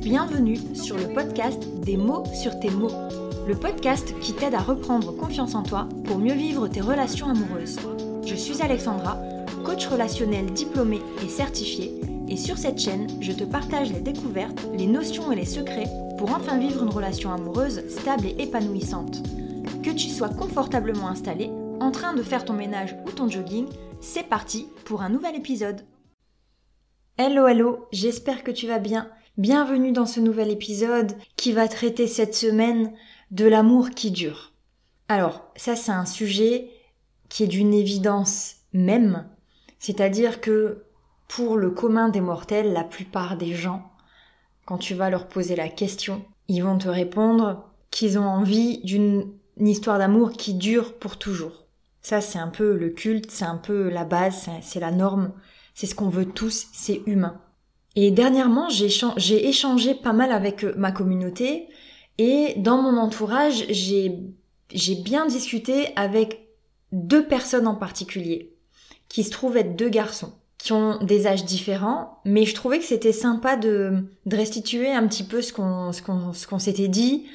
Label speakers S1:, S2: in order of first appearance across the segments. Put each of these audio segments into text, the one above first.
S1: Bienvenue sur le podcast Des mots sur tes mots, le podcast qui t'aide à reprendre confiance en toi pour mieux vivre tes relations amoureuses. Je suis Alexandra, coach relationnel diplômée et certifiée, et sur cette chaîne, je te partage les découvertes, les notions et les secrets pour enfin vivre une relation amoureuse stable et épanouissante. Que tu sois confortablement installé, en train de faire ton ménage ou ton jogging, c'est parti pour un nouvel épisode. Hello hello, j'espère que tu vas bien. Bienvenue dans ce nouvel épisode qui va traiter cette semaine de l'amour qui dure. Alors, ça c'est un sujet qui est d'une évidence même, c'est-à-dire que pour le commun des mortels, la plupart des gens, quand tu vas leur poser la question, ils vont te répondre qu'ils ont envie d'une histoire d'amour qui dure pour toujours. Ça, c'est un peu le culte, c'est un peu la base, c'est la norme, c'est ce qu'on veut tous, c'est humain. Et dernièrement, j'ai échangé pas mal avec euh, ma communauté. Et dans mon entourage, j'ai bien discuté avec deux personnes en particulier. Qui se trouvent être deux garçons. Qui ont des âges différents, mais je trouvais que c'était sympa de, restituer un petit peu ce qu'on s'était dit.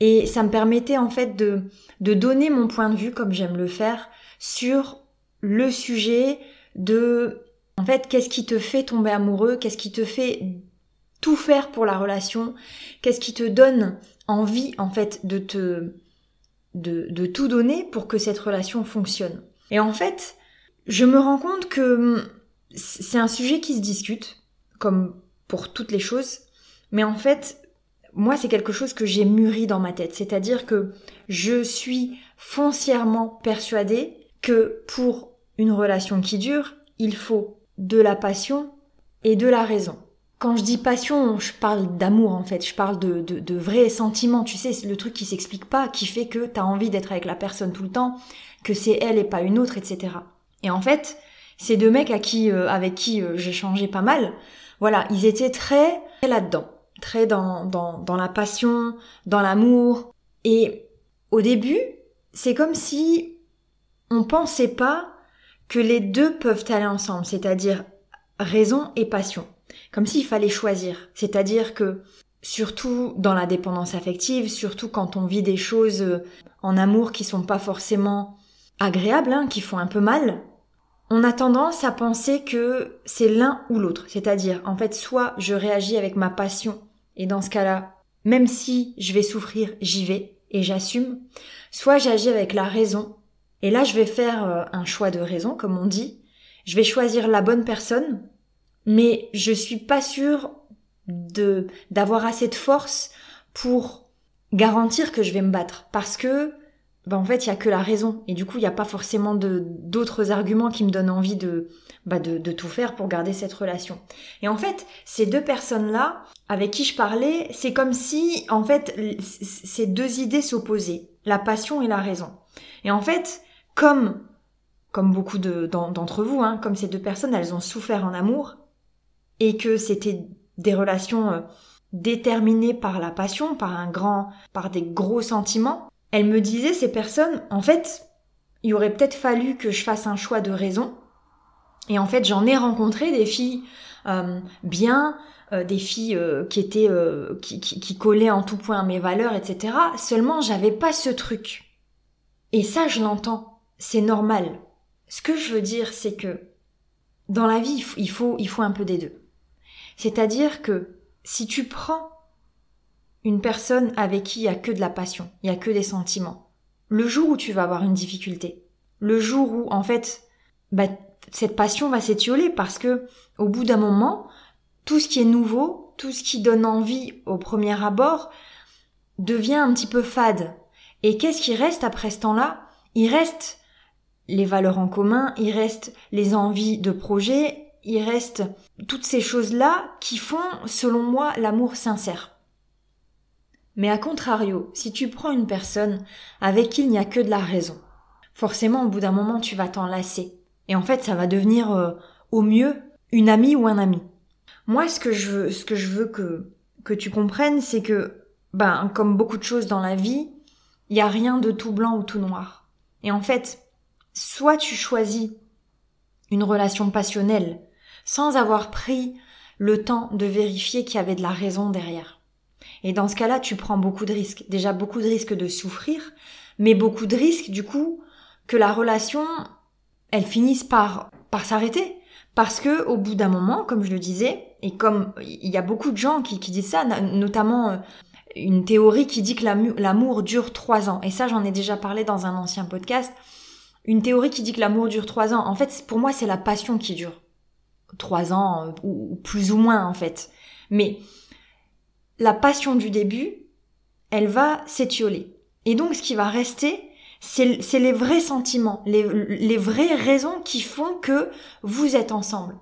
S1: Et ça me permettait en fait de donner mon point de vue comme j'aime le faire sur le sujet de en fait qu'est-ce qui te fait tomber amoureux, qu'est-ce qui te fait tout faire pour la relation, qu'est-ce qui te donne envie en fait de te de, tout donner pour que cette relation fonctionne. Et en fait, je me rends compte que c'est un sujet qui se discute, comme pour toutes les choses, mais en fait, moi, c'est quelque chose que j'ai mûri dans ma tête. C'est-à-dire que je suis foncièrement persuadée que pour une relation qui dure, il faut de la passion et de la raison. Quand je dis passion, je parle d'amour en fait, je parle de, de, de vrais sentiments, tu sais, le truc qui s'explique pas, qui fait que t'as envie d'être avec la personne tout le temps, que c'est elle et pas une autre, etc. Et en fait, ces deux mecs à qui, euh, avec qui euh, j'ai changé pas mal, voilà, ils étaient très, là-dedans, très dans, dans, dans la passion, dans l'amour. Et au début, c'est comme si on pensait pas que les deux peuvent aller ensemble, c'est-à-dire raison et passion. Comme s'il fallait choisir. C'est-à-dire que, surtout dans la dépendance affective, surtout quand on vit des choses euh, en amour qui sont pas forcément agréables, hein, qui font un peu mal, on a tendance à penser que c'est l'un ou l'autre. C'est-à-dire, en fait, soit je réagis avec ma passion, et dans ce cas-là, même si je vais souffrir, j'y vais, et j'assume, soit j'agis avec la raison, et là je vais faire euh, un choix de raison, comme on dit, je vais choisir la bonne personne, mais je suis pas sûre de, d'avoir assez de force pour garantir que je vais me battre, parce que bah en fait il y a que la raison et du coup il n'y a pas forcément de d'autres arguments qui me donnent envie de, bah de de tout faire pour garder cette relation. Et en fait ces deux personnes là avec qui je parlais c'est comme si en fait ces deux idées s'opposaient la passion et la raison. Et en fait comme comme beaucoup de d'entre vous hein, comme ces deux personnes elles ont souffert en amour et que c'était des relations euh, déterminées par la passion, par un grand, par des gros sentiments, elle me disait, ces personnes, en fait, il aurait peut-être fallu que je fasse un choix de raison. Et en fait, j'en ai rencontré des filles euh, bien, euh, des filles euh, qui étaient qui, qui, qui, collaient en tout point à mes valeurs, etc. Seulement, j'avais pas ce truc. Et ça, je l'entends. C'est normal. Ce que je veux dire, c'est que dans la vie, il faut, il faut un peu des deux. C'est-à-dire que si tu prends une personne avec qui il y a que de la passion, il y a que des sentiments. Le jour où tu vas avoir une difficulté, le jour où en fait bah, cette passion va s'étioler parce que au bout d'un moment, tout ce qui est nouveau, tout ce qui donne envie au premier abord devient un petit peu fade. Et qu'est-ce qui reste après ce temps-là? Il reste les valeurs en commun, il reste les envies de projet, il reste toutes ces choses-là qui font, selon moi, l'amour sincère. Mais à contrario, si tu prends une personne avec qui il n'y a que de la raison, forcément au bout d'un moment tu vas t'en lasser. Et en fait ça va devenir euh, au mieux une amie ou un ami. Moi ce que je veux, ce que je veux que, que tu comprennes c'est que, ben, comme beaucoup de choses dans la vie, il n'y a rien de tout blanc ou tout noir. Et en fait, soit tu choisis une relation passionnelle sans avoir pris le temps de vérifier qu'il y avait de la raison derrière. Et dans ce cas-là, tu prends beaucoup de risques. Déjà beaucoup de risques de souffrir, mais beaucoup de risques du coup que la relation elle finisse par par s'arrêter parce que au bout d'un moment, comme je le disais, et comme il y a beaucoup de gens qui, qui disent ça, notamment euh, une théorie qui dit que l'amour dure trois ans. Et ça, j'en ai déjà parlé dans un ancien podcast. Une théorie qui dit que l'amour dure trois ans. En fait, pour moi, c'est la passion qui dure trois ans, ou plus ou moins, en fait. Mais la passion du début, elle va s'étioler. Et donc, ce qui va rester, c'est les vrais sentiments, les, les vraies raisons qui font que vous êtes ensemble.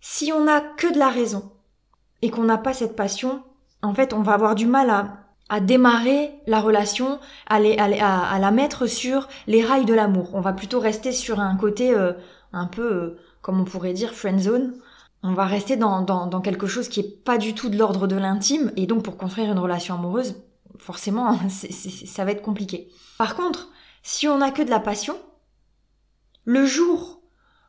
S1: Si on n'a que de la raison et qu'on n'a pas cette passion, en fait, on va avoir du mal à, à démarrer la relation, à, à, la mettre sur les rails de l'amour. On va plutôt rester sur un côté euh, un peu, euh, comme on pourrait dire, friend zone. On va rester dans, dans, dans quelque chose qui est pas du tout de l'ordre de l'intime, et donc pour construire une relation amoureuse, forcément, ça va être compliqué. Par contre, si on n'a que de la passion, le jour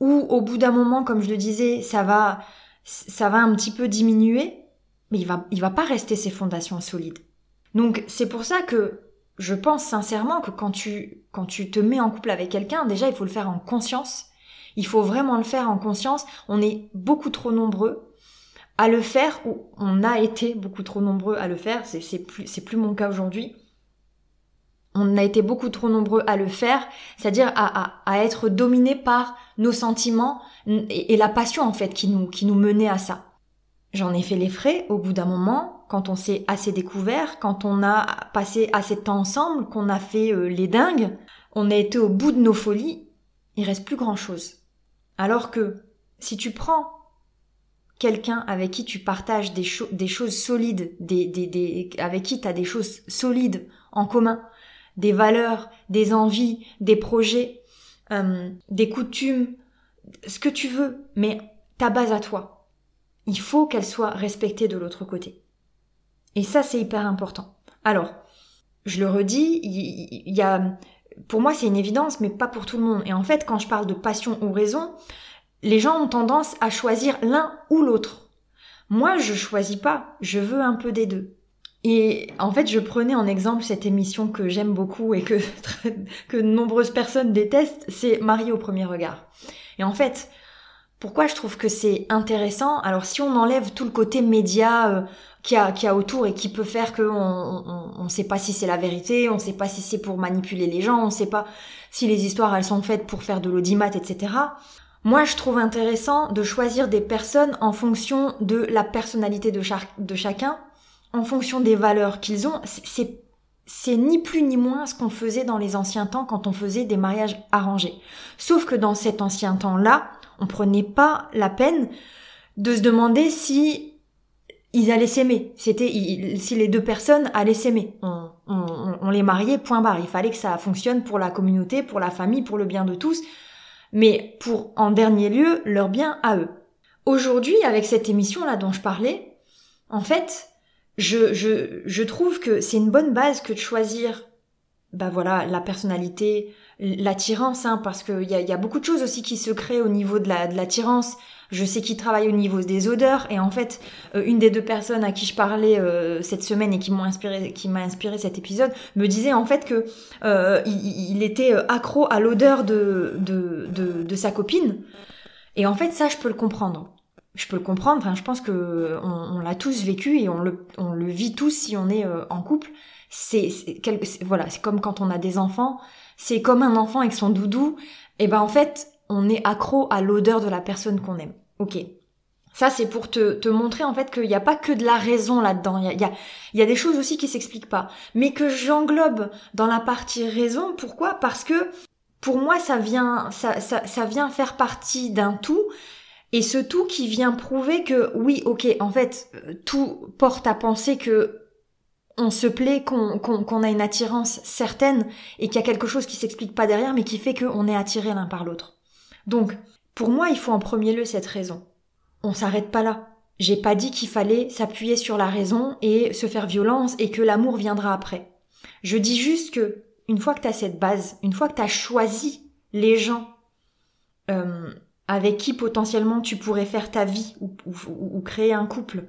S1: où, au bout d'un moment, comme je le disais, ça va, ça va un petit peu diminuer, mais il va, il va pas rester ses fondations solides. Donc, c'est pour ça que je pense sincèrement que quand tu, quand tu te mets en couple avec quelqu'un, déjà, il faut le faire en conscience. Il faut vraiment le faire en conscience. On est beaucoup trop nombreux à le faire, ou on a été beaucoup trop nombreux à le faire, c'est plus, plus mon cas aujourd'hui. On a été beaucoup trop nombreux à le faire, c'est-à-dire à, à, être dominé par nos sentiments et, la passion en fait qui nous, qui nous menait à ça. J'en ai fait les frais au bout d'un moment, quand on s'est assez découvert, quand on a passé assez de temps ensemble, qu'on a fait euh, les dingues, on a été au bout de nos folies, il reste plus grand chose. Alors que si tu prends quelqu'un avec qui tu partages des, choses solides, des, des, des, avec qui tu as des choses solides en commun, des valeurs, des envies, des projets, euh, des coutumes, ce que tu veux, mais ta base à toi. Il faut qu'elle soit respectée de l'autre côté. Et ça, c'est hyper important. Alors, je le redis, il y a, pour moi, c'est une évidence, mais pas pour tout le monde. Et en fait, quand je parle de passion ou raison, les gens ont tendance à choisir l'un ou l'autre. Moi, je choisis pas, je veux un peu des deux. Et en fait, je prenais en exemple cette émission que j'aime beaucoup et que, que nombreuses personnes détestent, c'est Marie au premier regard. Et en fait, pourquoi je trouve que c'est intéressant? Alors si on enlève tout le côté média euh, qui a qui a autour et qui peut faire que on on, sait pas si c'est la vérité, on sait pas si c'est pour manipuler les gens, on sait pas si les histoires elles sont faites pour faire de l'audimat, etc. Moi, je trouve intéressant de choisir des personnes en fonction de la personnalité de, de chacun, en fonction des valeurs qu'ils ont. C'est c'est ni plus ni moins ce qu'on faisait dans les anciens temps quand on faisait des mariages arrangés. Sauf que dans cet ancien temps-là, on prenait pas la peine de se demander si ils allaient s'aimer. C'était si les deux personnes allaient s'aimer. On, les mariait, point barre. Il fallait que ça fonctionne pour la communauté, pour la famille, pour le bien de tous mais pour en dernier lieu leur bien à eux. Aujourd'hui, avec cette émission-là dont je parlais, en fait, je, je, je trouve que c'est une bonne base que de choisir bah voilà, la personnalité, l'attirance, hein, parce qu'il y a, y a beaucoup de choses aussi qui se créent au niveau de la de l'attirance. Je sais qu'il travaille au niveau des odeurs et en fait, euh, une des deux personnes à qui je parlais euh, cette semaine et qui m'ont inspiré, qui m'a inspiré cet épisode, me disait en fait que euh, il, il, était accro à l'odeur de, de, de, de sa copine. Et en fait, ça, je peux le comprendre je peux le comprendre. Enfin, je pense que on, l'a tous vécu et on le, on le vit tous si on est en couple. C'est voilà, c'est comme quand on a des enfants. C'est comme un enfant avec son doudou. Et ben en fait, on est accro à l'odeur de la personne qu'on aime. Ok. Ça, c'est pour te, te, montrer en fait qu'il n'y a pas que de la raison là-dedans. Il y a, y, a, y a, des choses aussi qui s'expliquent pas. Mais que j'englobe dans la partie raison. Pourquoi? Parce que pour moi, ça vient, ça, ça, ça vient faire partie d'un tout. Et ce tout qui vient prouver que oui, ok, en fait, tout porte à penser que on se plaît, qu'on a une attirance certaine et qu'il y a quelque chose qui s'explique pas derrière, mais qui fait qu'on est attiré l'un par l'autre. Donc, pour moi, il faut en premier lieu cette raison. On s'arrête pas là. J'ai pas dit qu'il fallait s'appuyer sur la raison et se faire violence et que l'amour viendra après. Je dis juste que, une fois que tu as cette base, une fois que tu as choisi les gens euh, avec qui potentiellement tu pourrais faire ta vie ou, créer un couple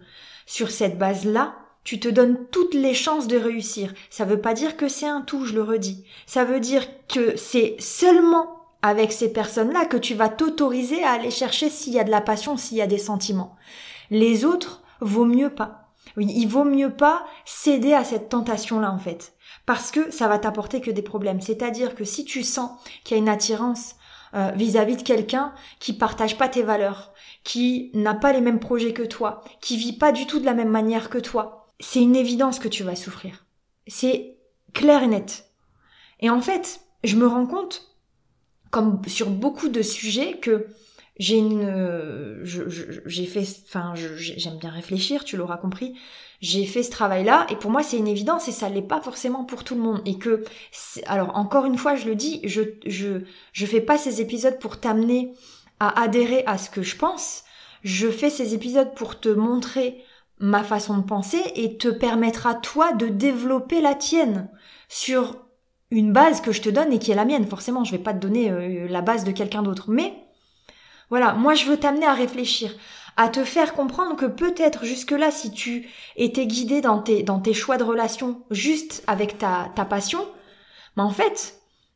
S1: sur cette base-là, tu te donnes toutes les chances de réussir. Ça veut pas dire que c'est un tout, je le redis. Ça veut dire que c'est seulement avec ces personnes-là que tu vas t'autoriser à aller chercher s'il y a de la passion, s'il y a des sentiments. Les autres, vaut mieux pas. Oui, il vaut mieux pas céder à cette tentation-là, en fait. Parce que ça va t'apporter que des problèmes. C'est-à-dire que si tu sens qu'il y a une attirance euh, vis-à-vis de quelqu'un qui partage pas tes valeurs, qui n'a pas les mêmes projets que toi, qui vit pas du tout de la même manière que toi, c'est une évidence que tu vas souffrir. C'est clair et net. Et en fait, je me rends compte, comme sur beaucoup de sujets, que j'ai une, j'ai fait, enfin, j'aime bien réfléchir, tu l'auras compris. J'ai fait ce travail-là et pour moi c'est une évidence et ça l'est pas forcément pour tout le monde et que, alors encore une fois je le dis, je je je fais pas ces épisodes pour t'amener à adhérer à ce que je pense. Je fais ces épisodes pour te montrer ma façon de penser et te permettre à toi de développer la tienne sur une base que je te donne et qui est la mienne. Forcément, je vais pas te donner euh, la base de quelqu'un d'autre, mais voilà, moi je veux t'amener à réfléchir, à te faire comprendre que peut-être jusque-là, si tu étais guidé dans tes, choix de relation juste avec ta, passion, mais en fait,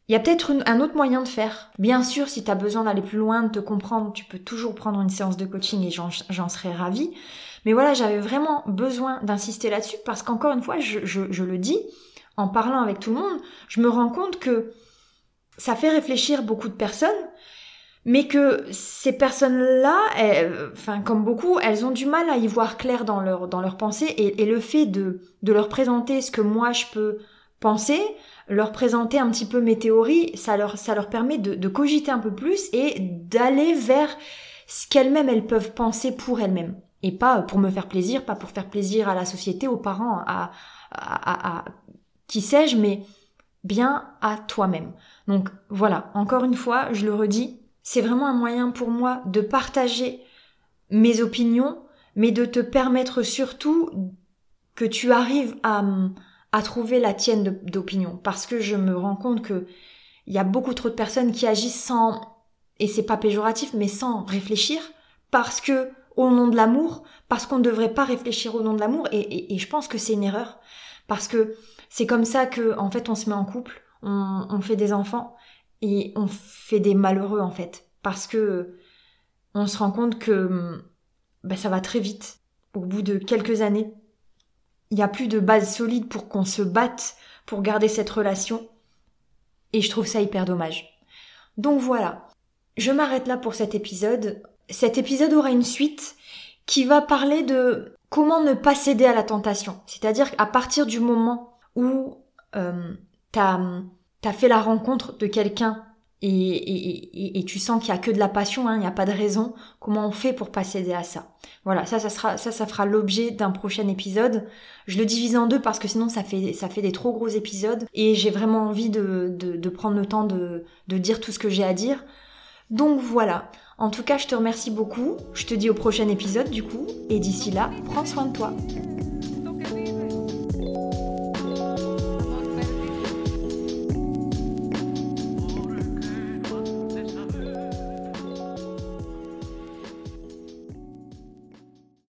S1: il y a peut-être un autre moyen de faire. Bien sûr, si tu as besoin d'aller plus loin, de te comprendre, tu peux toujours prendre une séance de coaching et j'en serais ravie. Mais voilà, j'avais vraiment besoin d'insister là-dessus parce qu'encore une fois, je le dis, en parlant avec tout le monde, je me rends compte que ça fait réfléchir beaucoup de personnes mais que ces personnes-là, enfin comme beaucoup, elles ont du mal à y voir clair dans leur dans leur pensée et, et, le fait de de leur présenter ce que moi je peux penser, leur présenter un petit peu mes théories, ça leur ça leur permet de, de cogiter un peu plus et d'aller vers ce qu'elles-mêmes elles peuvent penser pour elles-mêmes et pas pour me faire plaisir, pas pour faire plaisir à la société, aux parents, à à, à, à qui sais-je, mais bien à toi-même. Donc voilà, encore une fois, je le redis, c'est vraiment un moyen pour moi de partager mes opinions, mais de te permettre surtout que tu arrives à, trouver la tienne d'opinion. Parce que je me rends compte que il y a beaucoup trop de personnes qui agissent sans, et c'est pas péjoratif, mais sans réfléchir, parce que au nom de l'amour, parce qu'on ne devrait pas réfléchir au nom de l'amour, et, je pense que c'est une erreur, parce que c'est comme ça que, en fait, on se met en couple, on fait des enfants, et on fait des malheureux en fait parce que on se rend compte que ben, ça va très vite. Au bout de quelques années, il n'y a plus de base solide pour qu'on se batte pour garder cette relation et je trouve ça hyper dommage. Donc voilà, je m'arrête là pour cet épisode. Cet épisode aura une suite qui va parler de comment ne pas céder à la tentation. C'est-à-dire qu'à partir du moment où euh, t'as t'as fait la rencontre de quelqu'un et, tu sens qu'il y a que de la passion, hein, il n'y a pas de raison, comment on fait pour pas céder à ça? Voilà, ça, ça sera, ça, ça fera l'objet d'un prochain épisode. Je le divise en deux parce que sinon ça fait, des trop gros épisodes et j'ai vraiment envie de, prendre le temps de dire tout ce que j'ai à dire. Donc voilà. En tout cas, je te remercie beaucoup. Je te dis au prochain épisode du coup. Et d'ici là, prends soin de toi.